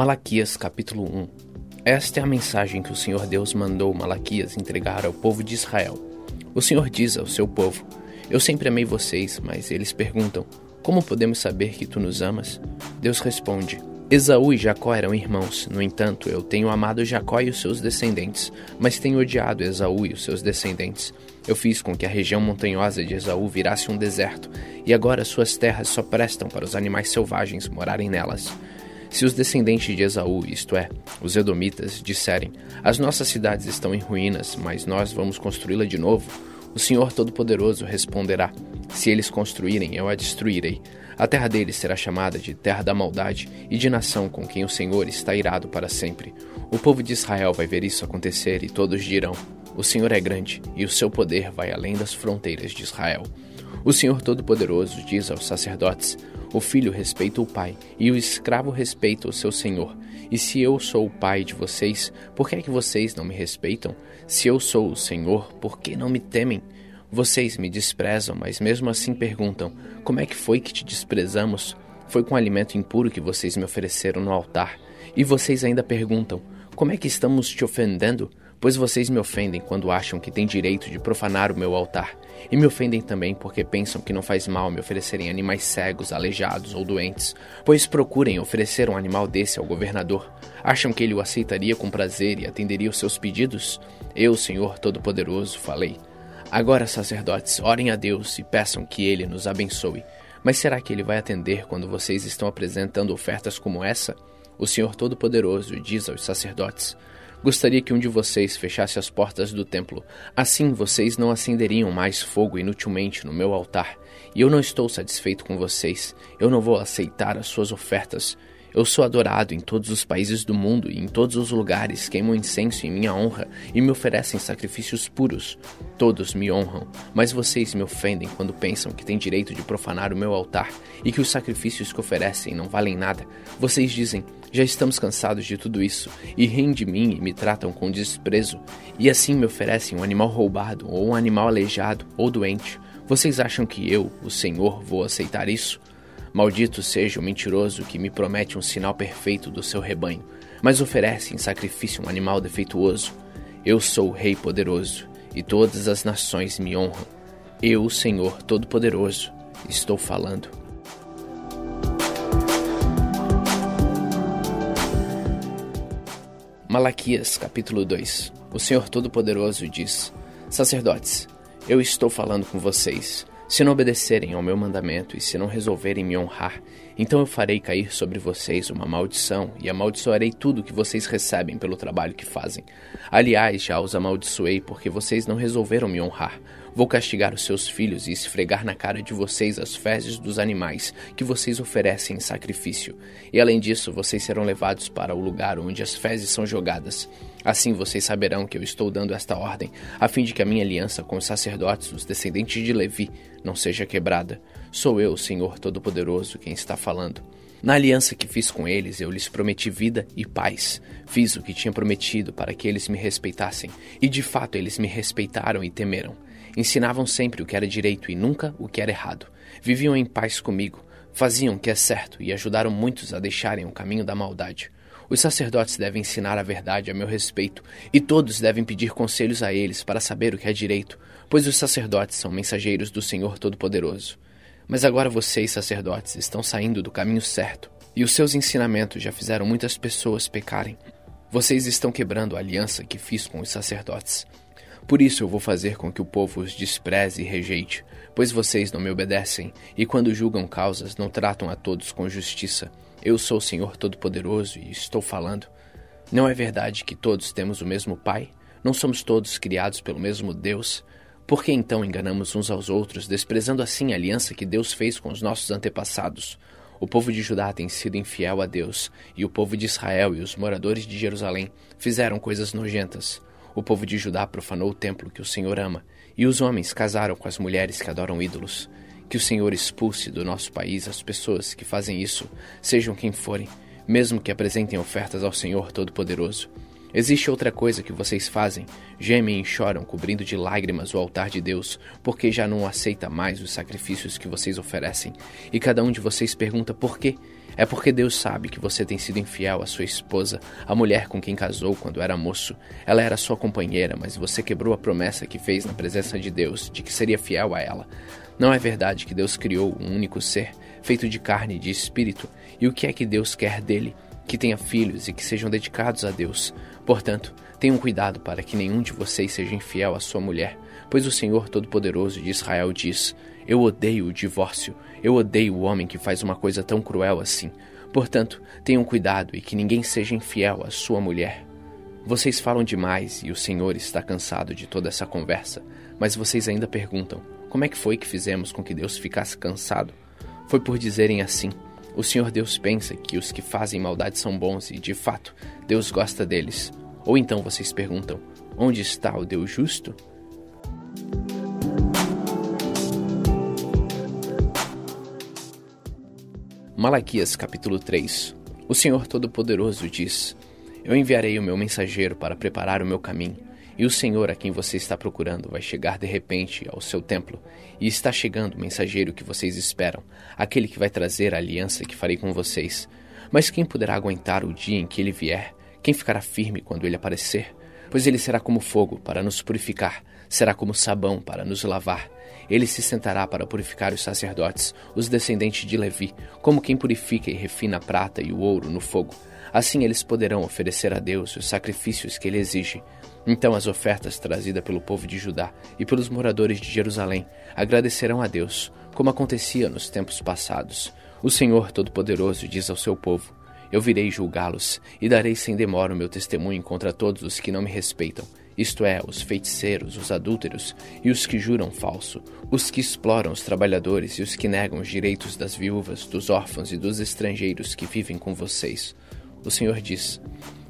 Malaquias capítulo 1 Esta é a mensagem que o Senhor Deus mandou Malaquias entregar ao povo de Israel. O Senhor diz ao seu povo: Eu sempre amei vocês, mas eles perguntam: Como podemos saber que tu nos amas? Deus responde: Esaú e Jacó eram irmãos. No entanto, eu tenho amado Jacó e os seus descendentes, mas tenho odiado Esaú e os seus descendentes. Eu fiz com que a região montanhosa de Esaú virasse um deserto, e agora suas terras só prestam para os animais selvagens morarem nelas. Se os descendentes de Esaú, isto é, os Edomitas, disserem: As nossas cidades estão em ruínas, mas nós vamos construí-la de novo, o Senhor Todo-Poderoso responderá: Se eles construírem, eu a destruirei. A terra deles será chamada de terra da maldade e de nação com quem o Senhor está irado para sempre. O povo de Israel vai ver isso acontecer e todos dirão: O Senhor é grande e o seu poder vai além das fronteiras de Israel. O Senhor Todo-Poderoso diz aos sacerdotes: O filho respeita o pai, e o escravo respeita o seu senhor. E se eu sou o pai de vocês, por que é que vocês não me respeitam? Se eu sou o Senhor, por que não me temem? Vocês me desprezam, mas mesmo assim perguntam: Como é que foi que te desprezamos? Foi com alimento impuro que vocês me ofereceram no altar. E vocês ainda perguntam: Como é que estamos te ofendendo? Pois vocês me ofendem quando acham que têm direito de profanar o meu altar, e me ofendem também porque pensam que não faz mal me oferecerem animais cegos, aleijados ou doentes, pois procurem oferecer um animal desse ao governador. Acham que ele o aceitaria com prazer e atenderia os seus pedidos? Eu, Senhor Todo-Poderoso, falei. Agora, sacerdotes, orem a Deus e peçam que ele nos abençoe. Mas será que ele vai atender quando vocês estão apresentando ofertas como essa? O Senhor Todo-Poderoso diz aos sacerdotes: Gostaria que um de vocês fechasse as portas do templo. Assim vocês não acenderiam mais fogo inutilmente no meu altar. E eu não estou satisfeito com vocês. Eu não vou aceitar as suas ofertas. Eu sou adorado em todos os países do mundo e em todos os lugares queimam incenso em minha honra e me oferecem sacrifícios puros. Todos me honram, mas vocês me ofendem quando pensam que têm direito de profanar o meu altar e que os sacrifícios que oferecem não valem nada. Vocês dizem: já estamos cansados de tudo isso e riem de mim e me tratam com desprezo, e assim me oferecem um animal roubado ou um animal aleijado ou doente. Vocês acham que eu, o Senhor, vou aceitar isso? Maldito seja o mentiroso que me promete um sinal perfeito do seu rebanho, mas oferece em sacrifício um animal defeituoso. Eu sou o Rei poderoso, e todas as nações me honram. Eu, o Senhor Todo-Poderoso, estou falando. Malaquias capítulo 2 O Senhor Todo-Poderoso diz: Sacerdotes, eu estou falando com vocês. Se não obedecerem ao meu mandamento e se não resolverem me honrar, então eu farei cair sobre vocês uma maldição e amaldiçoarei tudo que vocês recebem pelo trabalho que fazem. Aliás, já os amaldiçoei porque vocês não resolveram me honrar. Vou castigar os seus filhos e esfregar na cara de vocês as fezes dos animais que vocês oferecem em sacrifício. E além disso, vocês serão levados para o lugar onde as fezes são jogadas. Assim vocês saberão que eu estou dando esta ordem, a fim de que a minha aliança com os sacerdotes, os descendentes de Levi, não seja quebrada. Sou eu, Senhor Todo-Poderoso, quem está falando. Na aliança que fiz com eles, eu lhes prometi vida e paz. Fiz o que tinha prometido para que eles me respeitassem, e de fato eles me respeitaram e temeram. Ensinavam sempre o que era direito e nunca o que era errado. Viviam em paz comigo, faziam o que é certo e ajudaram muitos a deixarem o caminho da maldade. Os sacerdotes devem ensinar a verdade a meu respeito, e todos devem pedir conselhos a eles para saber o que é direito, pois os sacerdotes são mensageiros do Senhor Todo-Poderoso. Mas agora vocês, sacerdotes, estão saindo do caminho certo, e os seus ensinamentos já fizeram muitas pessoas pecarem. Vocês estão quebrando a aliança que fiz com os sacerdotes. Por isso eu vou fazer com que o povo os despreze e rejeite, pois vocês não me obedecem, e quando julgam causas não tratam a todos com justiça. Eu sou o Senhor Todo-Poderoso e estou falando. Não é verdade que todos temos o mesmo Pai? Não somos todos criados pelo mesmo Deus? Por que então enganamos uns aos outros, desprezando assim a aliança que Deus fez com os nossos antepassados? O povo de Judá tem sido infiel a Deus, e o povo de Israel e os moradores de Jerusalém fizeram coisas nojentas. O povo de Judá profanou o templo que o Senhor ama, e os homens casaram com as mulheres que adoram ídolos. Que o Senhor expulse do nosso país as pessoas que fazem isso, sejam quem forem, mesmo que apresentem ofertas ao Senhor Todo-Poderoso. Existe outra coisa que vocês fazem: gemem e choram, cobrindo de lágrimas o altar de Deus, porque já não aceita mais os sacrifícios que vocês oferecem. E cada um de vocês pergunta por quê. É porque Deus sabe que você tem sido infiel à sua esposa, a mulher com quem casou quando era moço. Ela era sua companheira, mas você quebrou a promessa que fez na presença de Deus de que seria fiel a ela. Não é verdade que Deus criou um único ser, feito de carne e de espírito, e o que é que Deus quer dele? Que tenha filhos e que sejam dedicados a Deus. Portanto, tenham cuidado para que nenhum de vocês seja infiel à sua mulher, pois o Senhor Todo-Poderoso de Israel diz: Eu odeio o divórcio, eu odeio o homem que faz uma coisa tão cruel assim. Portanto, tenham cuidado e que ninguém seja infiel à sua mulher. Vocês falam demais e o Senhor está cansado de toda essa conversa, mas vocês ainda perguntam: como é que foi que fizemos com que Deus ficasse cansado? Foi por dizerem assim: o Senhor Deus pensa que os que fazem maldade são bons e, de fato, Deus gosta deles. Ou então vocês perguntam: onde está o Deus justo? Malaquias capítulo 3 O Senhor Todo-Poderoso diz: Eu enviarei o meu mensageiro para preparar o meu caminho, e o Senhor a quem você está procurando vai chegar de repente ao seu templo, e está chegando o mensageiro que vocês esperam, aquele que vai trazer a aliança que farei com vocês. Mas quem poderá aguentar o dia em que ele vier? Quem ficará firme quando ele aparecer? Pois ele será como fogo para nos purificar, será como sabão para nos lavar ele se sentará para purificar os sacerdotes, os descendentes de Levi, como quem purifica e refina a prata e o ouro no fogo. Assim eles poderão oferecer a Deus os sacrifícios que ele exige. Então as ofertas trazidas pelo povo de Judá e pelos moradores de Jerusalém agradecerão a Deus, como acontecia nos tempos passados. O Senhor Todo-Poderoso diz ao seu povo: Eu virei julgá-los e darei sem demora o meu testemunho contra todos os que não me respeitam isto é, os feiticeiros, os adúlteros e os que juram falso, os que exploram os trabalhadores e os que negam os direitos das viúvas, dos órfãos e dos estrangeiros que vivem com vocês. O Senhor diz: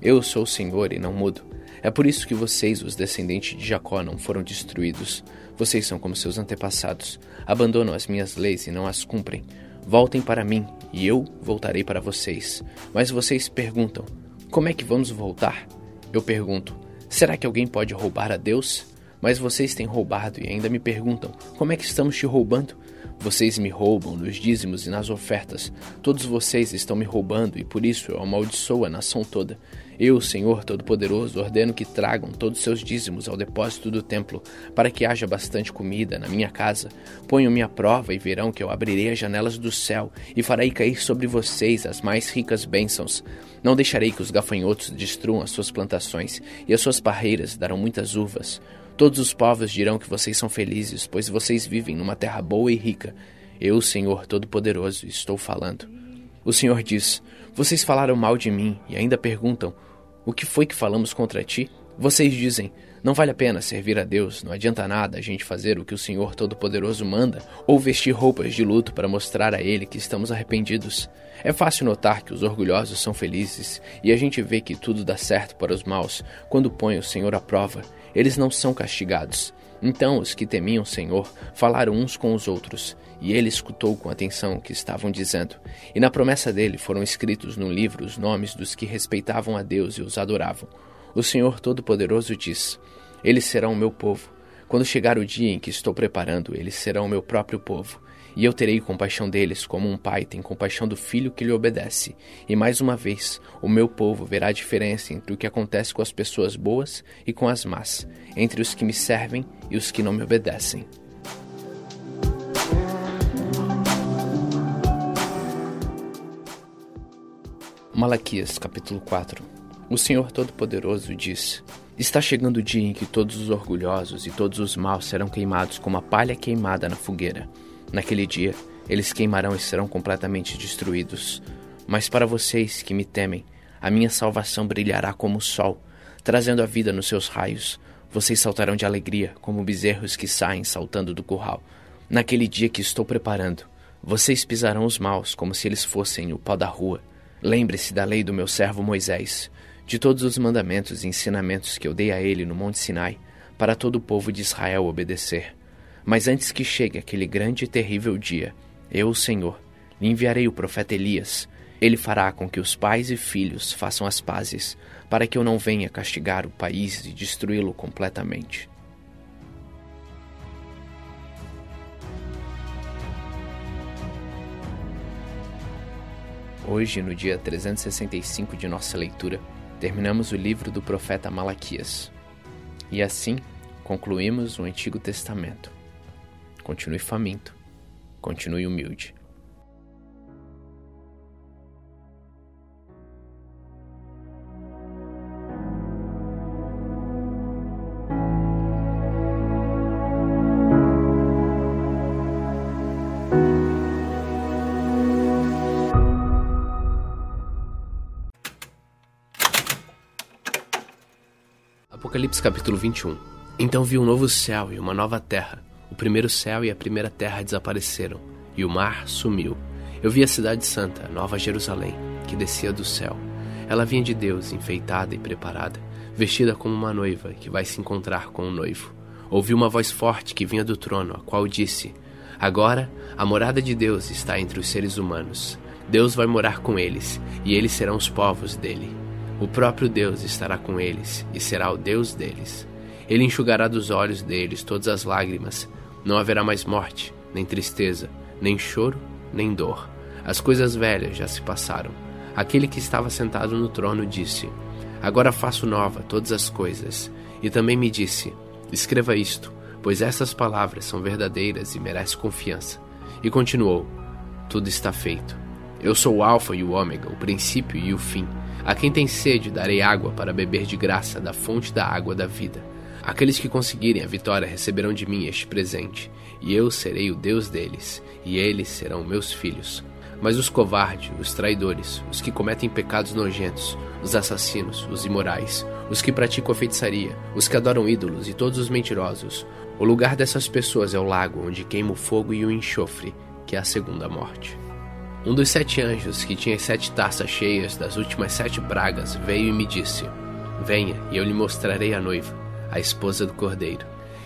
Eu sou o Senhor e não mudo. É por isso que vocês, os descendentes de Jacó, não foram destruídos. Vocês são como seus antepassados, abandonam as minhas leis e não as cumprem. Voltem para mim, e eu voltarei para vocês. Mas vocês perguntam: Como é que vamos voltar? Eu pergunto: Será que alguém pode roubar a Deus? Mas vocês têm roubado e ainda me perguntam: como é que estamos te roubando? Vocês me roubam nos dízimos e nas ofertas. Todos vocês estão me roubando e por isso eu amaldiçoo a nação toda. Eu, Senhor Todo-Poderoso, ordeno que tragam todos seus dízimos ao depósito do templo, para que haja bastante comida na minha casa. Ponham-me à prova e verão que eu abrirei as janelas do céu e farei cair sobre vocês as mais ricas bênçãos. Não deixarei que os gafanhotos destruam as suas plantações, e as suas parreiras darão muitas uvas. Todos os povos dirão que vocês são felizes, pois vocês vivem numa terra boa e rica. Eu, Senhor Todo-Poderoso, estou falando. O Senhor diz: Vocês falaram mal de mim e ainda perguntam: O que foi que falamos contra ti? Vocês dizem: Não vale a pena servir a Deus, não adianta nada a gente fazer o que o Senhor Todo-Poderoso manda, ou vestir roupas de luto para mostrar a Ele que estamos arrependidos. É fácil notar que os orgulhosos são felizes, e a gente vê que tudo dá certo para os maus quando põe o Senhor à prova eles não são castigados. Então os que temiam o Senhor falaram uns com os outros, e ele escutou com atenção o que estavam dizendo. E na promessa dele foram escritos no livro os nomes dos que respeitavam a Deus e os adoravam. O Senhor Todo-Poderoso diz: Eles serão o meu povo. Quando chegar o dia em que estou preparando, eles serão o meu próprio povo e eu terei compaixão deles, como um pai tem compaixão do filho que lhe obedece. E mais uma vez, o meu povo verá a diferença entre o que acontece com as pessoas boas e com as más, entre os que me servem e os que não me obedecem. Malaquias capítulo 4 O Senhor Todo-Poderoso diz: Está chegando o dia em que todos os orgulhosos e todos os maus serão queimados como a palha queimada na fogueira. Naquele dia, eles queimarão e serão completamente destruídos. Mas para vocês que me temem, a minha salvação brilhará como o sol, trazendo a vida nos seus raios. Vocês saltarão de alegria, como bezerros que saem saltando do curral. Naquele dia que estou preparando, vocês pisarão os maus como se eles fossem o pó da rua. Lembre-se da lei do meu servo Moisés, de todos os mandamentos e ensinamentos que eu dei a ele no Monte Sinai, para todo o povo de Israel obedecer. Mas antes que chegue aquele grande e terrível dia, eu, o Senhor, lhe enviarei o profeta Elias. Ele fará com que os pais e filhos façam as pazes, para que eu não venha castigar o país e destruí-lo completamente. Hoje, no dia 365 de nossa leitura, terminamos o livro do profeta Malaquias. E assim, concluímos o Antigo Testamento. Continue faminto, continue humilde. Apocalipse capítulo 21 Então vi um novo céu e uma nova terra. O primeiro céu e a primeira terra desapareceram, e o mar sumiu. Eu vi a cidade santa, Nova Jerusalém, que descia do céu. Ela vinha de Deus, enfeitada e preparada, vestida como uma noiva que vai se encontrar com o noivo. Ouvi uma voz forte que vinha do trono, a qual disse: Agora a morada de Deus está entre os seres humanos. Deus vai morar com eles, e eles serão os povos dele. O próprio Deus estará com eles e será o Deus deles. Ele enxugará dos olhos deles todas as lágrimas. Não haverá mais morte, nem tristeza, nem choro, nem dor. As coisas velhas já se passaram. Aquele que estava sentado no trono disse: Agora faço nova todas as coisas. E também me disse: Escreva isto, pois essas palavras são verdadeiras e merecem confiança. E continuou: Tudo está feito. Eu sou o Alfa e o Ômega, o princípio e o fim. A quem tem sede, darei água para beber de graça da fonte da água da vida. Aqueles que conseguirem a vitória receberão de mim este presente, e eu serei o Deus deles, e eles serão meus filhos. Mas os covardes, os traidores, os que cometem pecados nojentos, os assassinos, os imorais, os que praticam a feitiçaria, os que adoram ídolos e todos os mentirosos, o lugar dessas pessoas é o lago onde queima o fogo e o enxofre, que é a segunda morte. Um dos sete anjos, que tinha sete taças cheias das últimas sete pragas, veio e me disse: Venha, e eu lhe mostrarei a noiva, a esposa do cordeiro.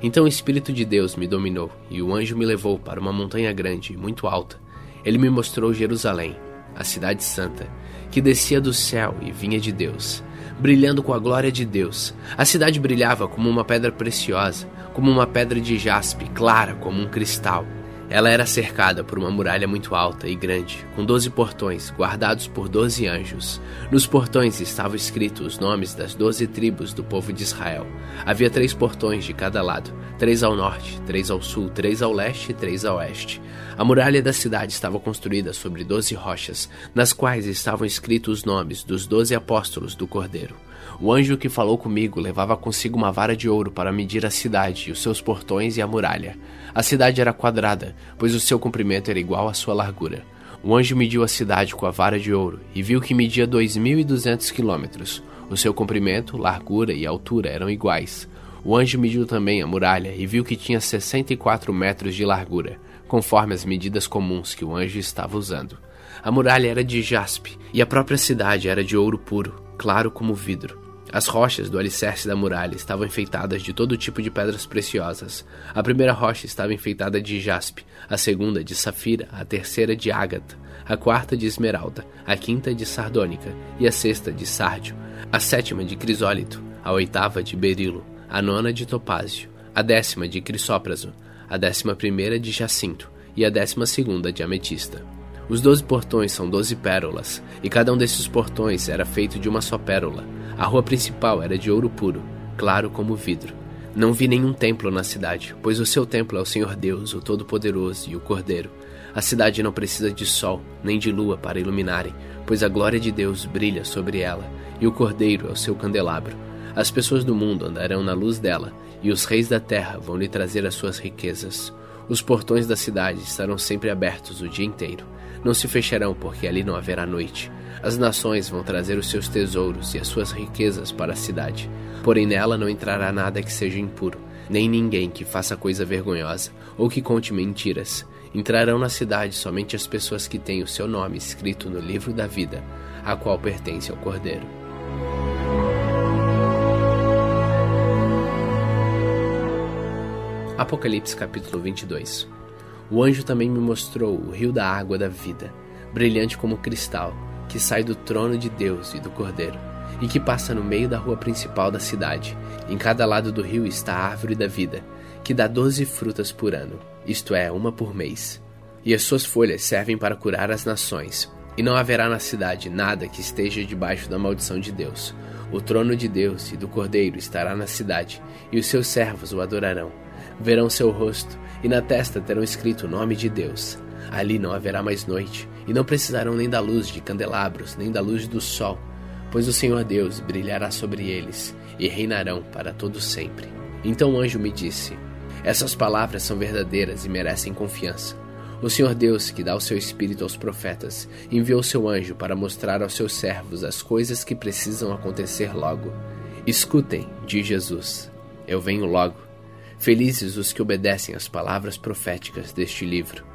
Então o Espírito de Deus me dominou, e o anjo me levou para uma montanha grande e muito alta. Ele me mostrou Jerusalém, a cidade santa, que descia do céu e vinha de Deus, brilhando com a glória de Deus. A cidade brilhava como uma pedra preciosa, como uma pedra de jaspe, clara como um cristal. Ela era cercada por uma muralha muito alta e grande, com doze portões, guardados por doze anjos. Nos portões estavam escritos os nomes das doze tribos do povo de Israel. Havia três portões de cada lado: três ao norte, três ao sul, três ao leste e três ao oeste. A muralha da cidade estava construída sobre doze rochas, nas quais estavam escritos os nomes dos doze apóstolos do Cordeiro. O anjo que falou comigo levava consigo uma vara de ouro para medir a cidade, os seus portões e a muralha. A cidade era quadrada, pois o seu comprimento era igual à sua largura. O anjo mediu a cidade com a vara de ouro e viu que media 2.200 quilômetros. O seu comprimento, largura e altura eram iguais. O anjo mediu também a muralha e viu que tinha 64 metros de largura, conforme as medidas comuns que o anjo estava usando. A muralha era de jaspe e a própria cidade era de ouro puro, claro como vidro. As rochas do alicerce da muralha estavam enfeitadas de todo tipo de pedras preciosas. A primeira rocha estava enfeitada de jaspe, a segunda de safira, a terceira de ágata, a quarta de esmeralda, a quinta de sardônica e a sexta de sárdio, a sétima de crisólito, a oitava de berilo, a nona de topázio, a décima de crisópraso, a décima primeira de jacinto e a décima segunda de ametista. Os doze portões são doze pérolas, e cada um desses portões era feito de uma só pérola. A rua principal era de ouro puro, claro como vidro. Não vi nenhum templo na cidade, pois o seu templo é o Senhor Deus, o Todo-Poderoso e o Cordeiro. A cidade não precisa de sol, nem de lua para iluminarem, pois a glória de Deus brilha sobre ela, e o Cordeiro é o seu candelabro. As pessoas do mundo andarão na luz dela, e os reis da terra vão lhe trazer as suas riquezas. Os portões da cidade estarão sempre abertos o dia inteiro. Não se fecharão, porque ali não haverá noite. As nações vão trazer os seus tesouros e as suas riquezas para a cidade. Porém, nela não entrará nada que seja impuro, nem ninguém que faça coisa vergonhosa ou que conte mentiras. Entrarão na cidade somente as pessoas que têm o seu nome escrito no livro da vida, a qual pertence ao Cordeiro. Apocalipse capítulo 22 O anjo também me mostrou o rio da água da vida, brilhante como cristal, que sai do trono de Deus e do Cordeiro, e que passa no meio da rua principal da cidade. Em cada lado do rio está a árvore da vida, que dá doze frutas por ano, isto é, uma por mês. E as suas folhas servem para curar as nações. E não haverá na cidade nada que esteja debaixo da maldição de Deus. O trono de Deus e do Cordeiro estará na cidade, e os seus servos o adorarão. Verão seu rosto, e na testa terão escrito o nome de Deus. Ali não haverá mais noite, e não precisarão nem da luz de candelabros, nem da luz do sol, pois o Senhor Deus brilhará sobre eles, e reinarão para todo sempre. Então o anjo me disse: Essas palavras são verdadeiras e merecem confiança. O Senhor Deus, que dá o seu espírito aos profetas, enviou seu anjo para mostrar aos seus servos as coisas que precisam acontecer logo. Escutem, diz Jesus: Eu venho logo. Felizes os que obedecem às palavras proféticas deste livro.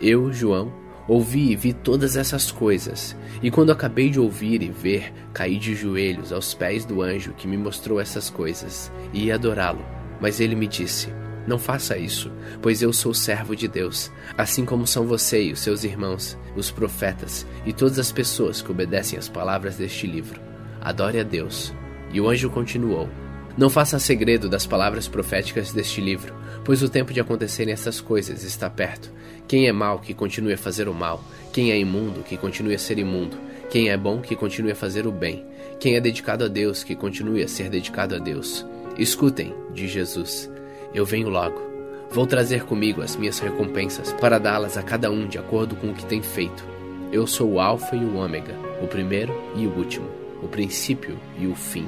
Eu, João, ouvi e vi todas essas coisas, e quando acabei de ouvir e ver, caí de joelhos aos pés do anjo que me mostrou essas coisas, e ia adorá-lo. Mas ele me disse: não faça isso, pois eu sou servo de Deus, assim como são você e os seus irmãos, os profetas e todas as pessoas que obedecem às palavras deste livro. Adore a Deus. E o anjo continuou: Não faça segredo das palavras proféticas deste livro, pois o tempo de acontecerem essas coisas está perto. Quem é mau, que continue a fazer o mal. Quem é imundo, que continue a ser imundo. Quem é bom, que continue a fazer o bem. Quem é dedicado a Deus, que continue a ser dedicado a Deus. Escutem, diz Jesus. Eu venho logo. Vou trazer comigo as minhas recompensas para dá-las a cada um de acordo com o que tem feito. Eu sou o Alfa e o Ômega, o primeiro e o último, o princípio e o fim.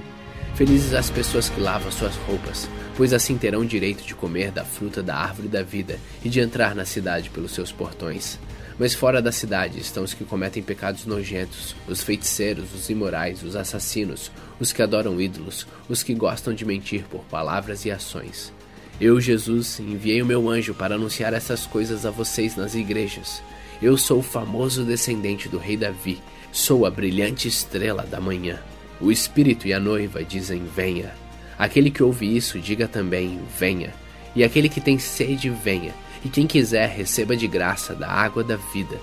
Felizes as pessoas que lavam suas roupas, pois assim terão direito de comer da fruta da árvore da vida e de entrar na cidade pelos seus portões. Mas fora da cidade estão os que cometem pecados nojentos, os feiticeiros, os imorais, os assassinos, os que adoram ídolos, os que gostam de mentir por palavras e ações. Eu, Jesus, enviei o meu anjo para anunciar essas coisas a vocês nas igrejas. Eu sou o famoso descendente do rei Davi, sou a brilhante estrela da manhã. O Espírito e a noiva dizem: Venha. Aquele que ouve isso, diga também: Venha. E aquele que tem sede, venha. E quem quiser, receba de graça da água da vida.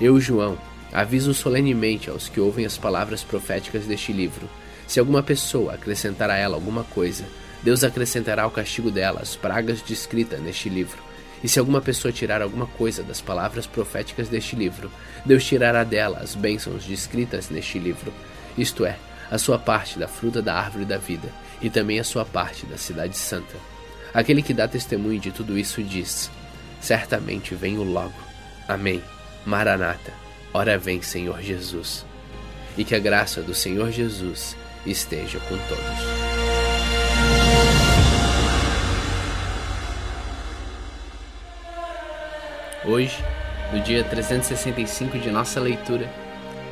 Eu, João, aviso solenemente aos que ouvem as palavras proféticas deste livro: se alguma pessoa acrescentar a ela alguma coisa, Deus acrescentará ao castigo dela as pragas descritas neste livro. E se alguma pessoa tirar alguma coisa das palavras proféticas deste livro, Deus tirará dela as bênçãos descritas neste livro, isto é, a sua parte da fruta da árvore da vida, e também a sua parte da cidade santa. Aquele que dá testemunho de tudo isso diz: Certamente venho logo. Amém. Maranata, ora vem, Senhor Jesus. E que a graça do Senhor Jesus esteja com todos. Hoje, no dia 365 de nossa leitura,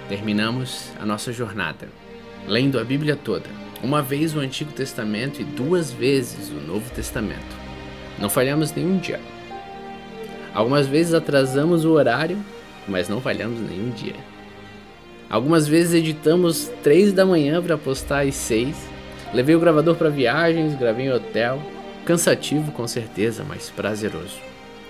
terminamos a nossa jornada, lendo a Bíblia toda, uma vez o Antigo Testamento e duas vezes o Novo Testamento. Não falhamos nenhum dia. Algumas vezes atrasamos o horário, mas não falhamos nenhum dia. Algumas vezes editamos três da manhã para postar às seis. Levei o gravador para viagens, gravei em hotel. Cansativo com certeza, mas prazeroso.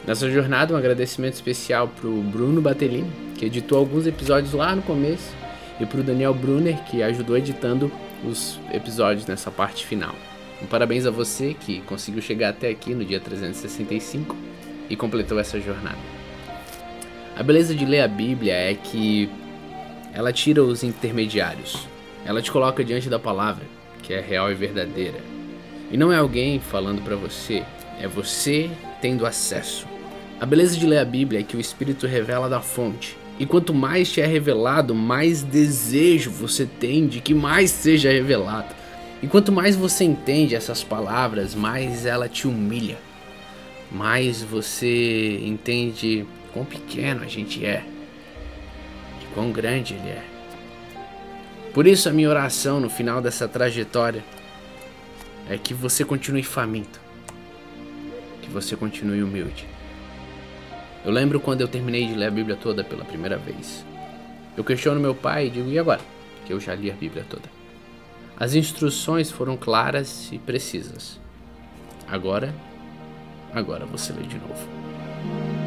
Nessa jornada, um agradecimento especial para o Bruno Batelin, que editou alguns episódios lá no começo, e para o Daniel Brunner, que ajudou editando os episódios nessa parte final. Um parabéns a você que conseguiu chegar até aqui no dia 365 e completou essa jornada. A beleza de ler a Bíblia é que ela tira os intermediários. Ela te coloca diante da palavra, que é real e verdadeira. E não é alguém falando para você, é você tendo acesso. A beleza de ler a Bíblia é que o Espírito revela da fonte. E quanto mais te é revelado, mais desejo você tem de que mais seja revelado. E quanto mais você entende essas palavras, mais ela te humilha. Mais você entende quão pequeno a gente é e quão grande ele é. Por isso a minha oração no final dessa trajetória é que você continue faminto, que você continue humilde eu lembro quando eu terminei de ler a Bíblia toda pela primeira vez. Eu questiono meu pai e digo: e agora? Que eu já li a Bíblia toda. As instruções foram claras e precisas. Agora, agora você lê de novo.